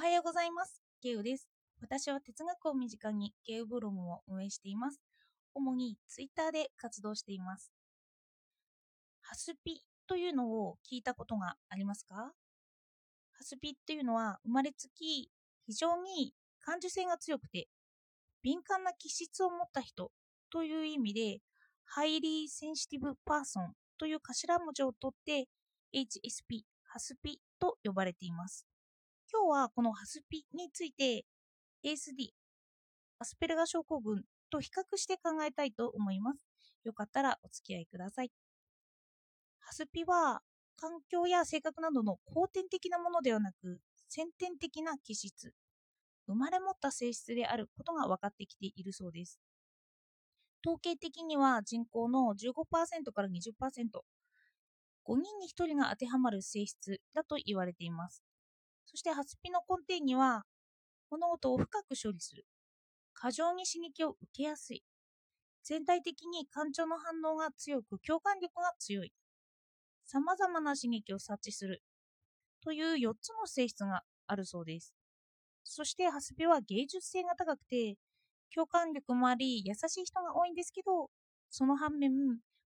はようございます。ゲウです。私は哲学を身近にゲウブログを運営しています。主にツイッターで活動しています。 HSP というのを聞いたことがありますか？ HSP っていうのは生まれつき非常に感受性が強くて敏感な気質を持った人という意味で Highly Sensitive Person という頭文字を取って HSP、ハスピと呼ばれています。今日はこのハスピについて ASD、アスペルガ症候群と比較して考えたいと思います。よかったらお付き合いください。ハスピは環境や性格などの後天的なものではなく先天的な気質、生まれ持った性質であることが分かってきているそうです。統計的には人口の15%から20%、5人に1人が当てはまる性質だと言われています。そしてハスピの根底には物事を深く処理する、過剰に刺激を受けやすい、全体的に感情の反応が強く共感力が強い、さまざまな刺激を察知する。という4つの性質があるそうです。そしてハスピは芸術性が高くて共感力もあり優しい人が多いんですけどその反面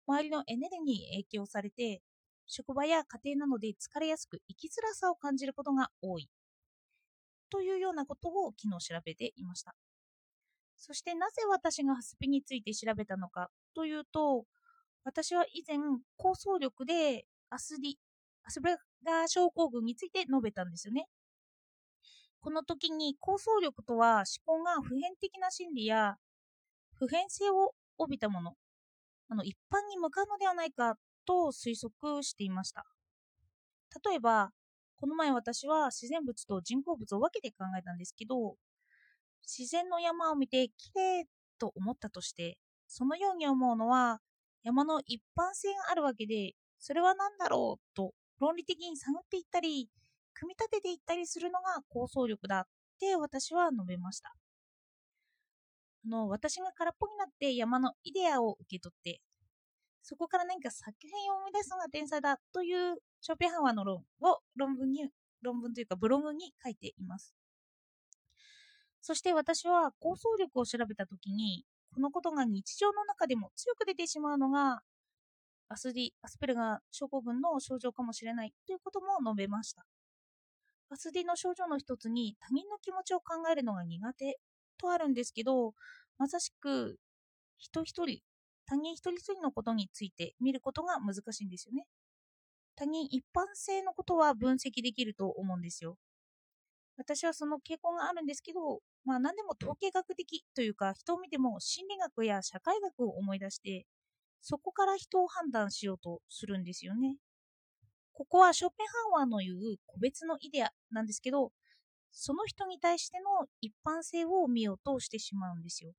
周りのエネルギーに影響されて職場や家庭などで疲れやすく生きづらさを感じることが多い。というようなことを昨日調べていました。そしてなぜ私がハスピについて調べたのかというと私は以前構想力でアスディアスベガー症候群について述べたんですよね。この時に構想力とは思考が普遍的な心理や普遍性を帯びたものあの一般に向かうのではないかと推測していました。例えばこの前私は自然物と人工物を分けて考えたんですけど自然の山を見て綺麗と思ったとしてそのように思うのは山の一般性があるわけでそれは何だろうと論理的に探っていったり組み立てていったりするのが構想力だって私は述べました。あの私が空っぽになって山のイデアを受け取ってそこから何か作品を生み出すのが天才だというショーペンハワーの論を論文に論文というかブログに書いています。そして私は構想力を調べた時にこのことが日常の中でも強く出てしまうのがアスディアスペルガー症候群の症状かもしれないということも述べました。アスディの症状の一つに他人の気持ちを考えるのが苦手とあるんですけどまさしく人一人他人一人一人のことについて見ることが難しいんですよね。他人一般性のことは分析できると思うんですよ。私はその傾向があるんですけどまあ何でも統計学的というか人を見ても心理学や社会学を思い出してそこから人を判断しようとするんですよね。ここはショーペンハワーの言う個別のイデアなんですけど、その人に対しての一般性を見ようとしてしまうんですよ。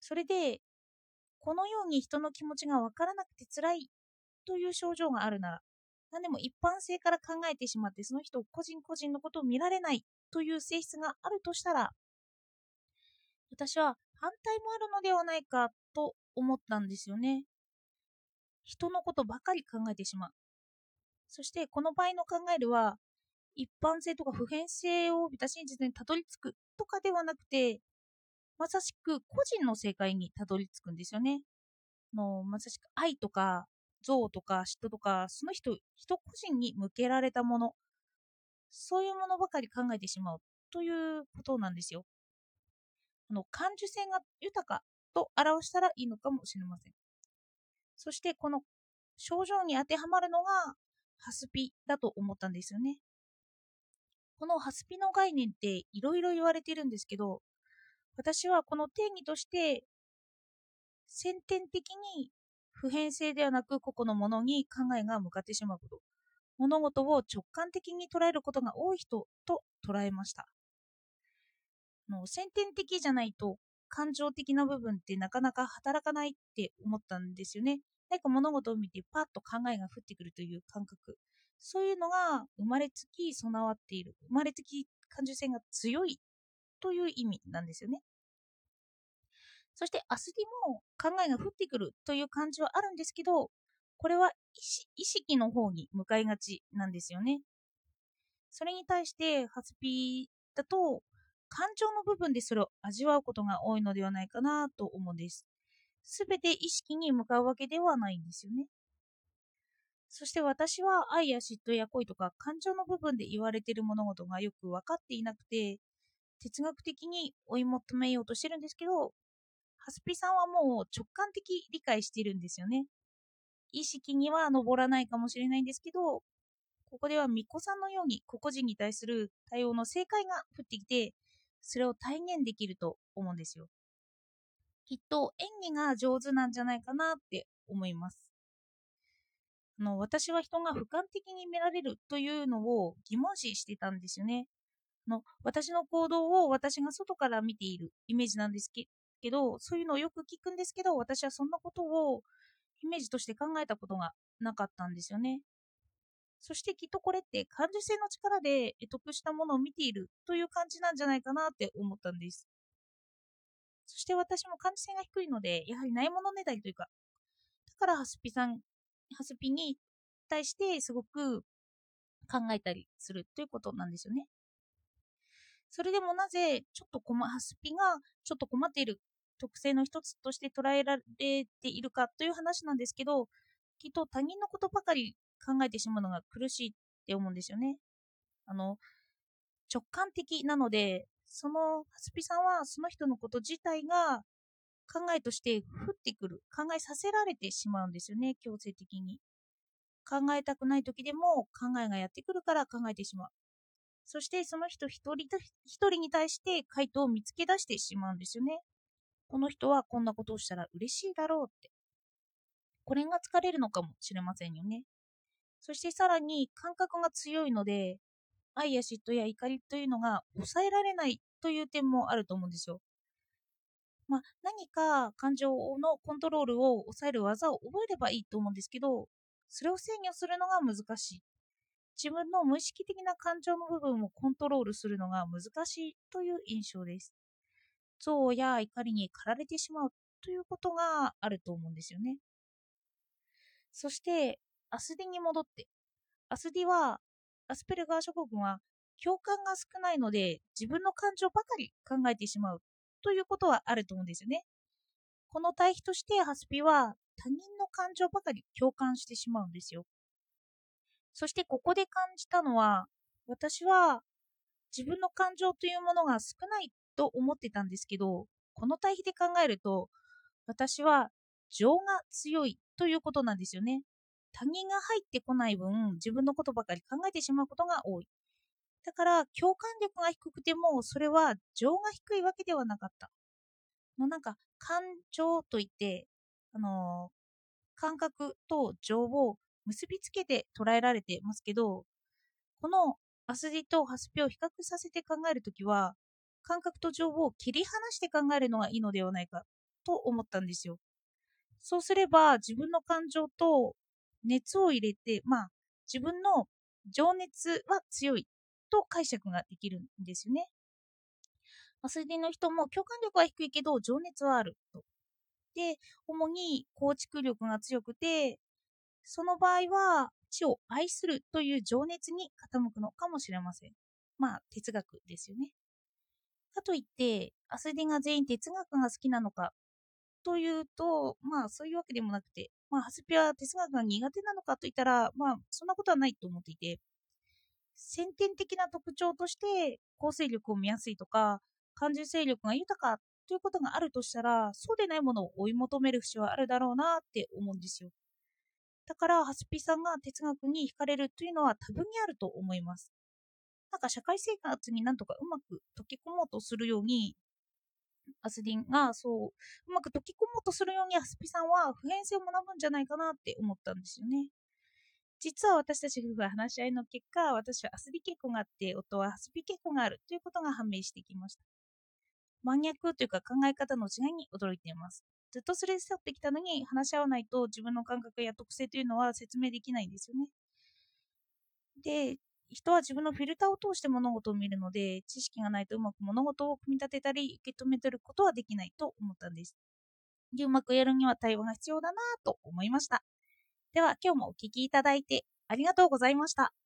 それで、このように人の気持ちがわからなくて辛いという症状があるなら、何でも一般性から考えてしまって、その人個人個人のことを見られないという性質があるとしたら、私は反対もあるのではないかと思ったんですよね。人のことばかり考えてしまう。そしてこの場合の考えるは一般性とか普遍性を帯びた真実にたどり着くとかではなくてまさしく個人の正解にたどり着くんですよね。のまさしく愛とか憎とか嫉妬とかその人人個人に向けられたものそういうものばかり考えてしまうということなんですよ。あの感受性が豊かと表したらいいのかもしれません。そしてこの症状に当てはまるのがハスピだと思ったんですよね。このハスピの概念っていろいろ言われてるんですけど、私はこの定義として先天的に普遍性ではなく個々のものに考えが向かってしまうこと、物事を直感的に捉えることが多い人と捉えました。の先天的じゃないと感情的な部分ってなかなか働かないって思ったんですよね。何か物事を見てパッと考えが降ってくるという感覚。そういうのが生まれつき備わっている。生まれつき感受性が強いという意味なんですよね。そしてアスディも考えが降ってくるという感じはあるんですけど、これは意識の方に向かいがちなんですよね。それに対してハスピーだと感情の部分でそれを味わうことが多いのではないかなと思うんです。すべて意識に向かうわけではないんですよね。そして私は愛や嫉妬や恋とか感情の部分で言われている物事がよく分かっていなくて哲学的に追い求めようとしてるんですけどハスピさんはもう直感的理解してるんですよね。意識には上らないかもしれないんですけどここでは巫女さんのように個々人に対する対応の正解が降ってきてそれを体現できると思うんですよ。きっと演技が上手なんじゃないかなって思います。あの私は人が俯瞰的に見られるというのを疑問視してたんですよね。の私の行動を私が外から見ているイメージなんですけど、そういうのをよく聞くんですけど、私はそんなことをイメージとして考えたことがなかったんですよね。そしてきっとこれって感受性の力で得したものを見ているという感じなんじゃないかなって思ったんです。そして私も感受性が低いので、やはりないものねだりというか、だからハスピさん、ハスピに対してすごく考えたりするということなんですよね。それでもなぜ、ちょっと困、ハスピがちょっと困っている特性の一つとして捉えられているかという話なんですけど、きっと他人のことばかり考えてしまうのが苦しいって思うんですよね。あの、直感的なので、そのハスピさんはその人のこと自体が考えとして降ってくる、考えさせられてしまうんですよね、強制的に。考えたくない時でも考えがやってくるから考えてしまう。そしてその人一人一人に対して回答を見つけ出してしまうんですよね。この人はこんなことをしたら嬉しいだろうって。これが疲れるのかもしれませんよね。そしてさらに感覚が強いので、愛や嫉妬や怒りというのが抑えられないという点もあると思うんですよ。まあ、何か感情のコントロールを抑える技を覚えればいいと思うんですけど、それを制御するのが難しい。自分の無意識的な感情の部分をコントロールするのが難しいという印象です。憎悪や怒りに駆られてしまうということがあると思うんですよね。そして、 ASDに戻って、 ASDは、アスペルガー症候群は共感が少ないので自分の感情ばかり考えてしまうということはあると思うんですよね。この対比としてハスピは他人の感情ばかり共感してしまうんですよ。そしてここで感じたのは、私は自分の感情というものが少ないと思ってたんですけど、この対比で考えると、私は情が強いということなんですよね。他人が入ってこない分、自分のことばかり考えてしまうことが多い。だから、共感力が低くても、それは情が低いわけではなかった。のなんか、感情といって、あのー、感覚と情を結びつけて捉えられてますけど、このアスリとハスピを比較させて考えるときは、感覚と情報を切り離して考えるのがいいのではないかと思ったんですよ。そうすれば自分の感情と熱を入れて、まあ自分の情熱は強いと解釈ができるんですよね。アスリの人も共感力は低いけど情熱はあると。で、主に構築力が強くて、その場合は地を愛するという情熱に傾くのかもしれません。まあ、哲学ですよね。かといって、アスディが全員哲学が好きなのかというと、まあ、そういうわけでもなくて、まあ、ハスピは哲学が苦手なのかといったら、まあ、そんなことはないと思っていて、先天的な特徴として構成力を見やすいとか、感受性力が豊かということがあるとしたら、そうでないものを追い求める節はあるだろうなって思うんですよ。だから、ハスピさんが哲学に惹かれるというのは多分にあると思います。なんか社会生活になんとかうまく溶け込もうとするように、アスディンがそう、うまく溶け込もうとするように、ハスピさんは普遍性を学ぶんじゃないかなって思ったんですよね。実は私たち夫婦は話し合いの結果、私はアスリ結婚があって、夫はハスピ結婚があるということが判明してきました。真逆というか考え方の違いに驚いています。ずっとすれ去ってきたのに話し合わないと自分の感覚や特性というのは説明できないんですよね。で、人は自分のフィルターを通して物事を見るので、知識がないとうまく物事を組み立てたり、受け止めてることはできないと思ったんです。で、うまくやるには対話が必要だなと思いました。では、今日もお聴きいただいてありがとうございました。